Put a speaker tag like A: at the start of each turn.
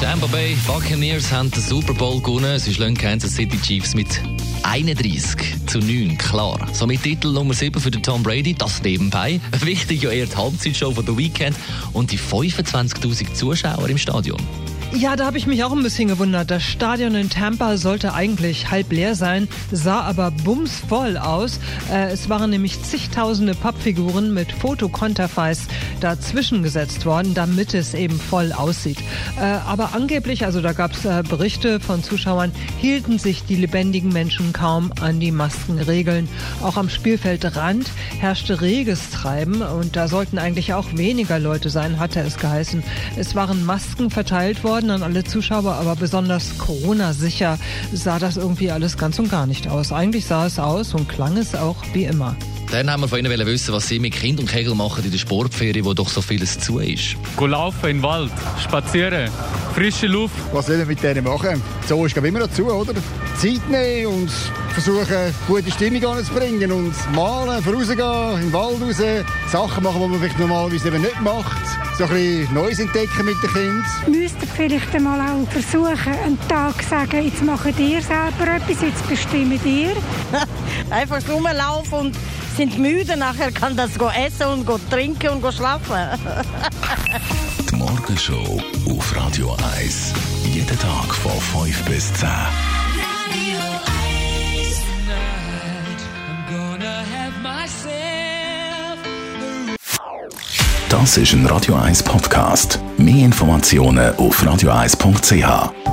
A: Tampa Bay Buccaneers haben den Super Bowl gewonnen. Sie schlagen Kansas City Chiefs mit 31 zu 9, klar. Somit Titel Nummer 7 für den Tom Brady, das nebenbei. Wichtig ja eher die Halbzeitshow von der Weekend und die 25.000 Zuschauer im Stadion.
B: Ja, da habe ich mich auch ein bisschen gewundert. Das Stadion in Tampa sollte eigentlich halb leer sein, sah aber bumsvoll aus. Äh, es waren nämlich zigtausende Pappfiguren mit Fotokonterfeis dazwischen gesetzt worden, damit es eben voll aussieht. Äh, aber angeblich, also da gab es äh, Berichte von Zuschauern, hielten sich die lebendigen Menschen kaum an die Maskenregeln. Auch am Spielfeldrand herrschte reges Treiben und da sollten eigentlich auch weniger Leute sein, hatte es geheißen. Es waren Masken verteilt worden an alle Zuschauer, aber besonders Corona-sicher sah das irgendwie alles ganz und gar nicht aus. Eigentlich sah es aus und klang es auch wie immer.
A: Dann haben wir von Ihnen wissen, was Sie mit Kind und Kegel machen in der Sportferie, wo doch so vieles zu ist.
C: Go laufen in den Wald, spazieren, frische Luft.
D: Was will ich mit denen machen? So ist immer dazu, oder? Zeit nehmen und versuchen, gute Stimmung anzubringen und malen, vorausgehen, in den Wald raus, Sachen machen, die man vielleicht normalerweise eben nicht macht. So ein bisschen Neues entdecken mit den Kindern.
E: Müsste vielleicht einmal auch versuchen, einen Tag sagen, jetzt macht ihr selber etwas, jetzt bestimmt ihr.
F: Einfach rumlaufen und sind müde, nachher kann das go essen und go trinken und go schlafen.
G: Die Morgenshow auf Radio 1. Jeden Tag von 5 bis 10. Das ist ein Radio 1 Podcast. Mehr Informationen auf radio1.ch.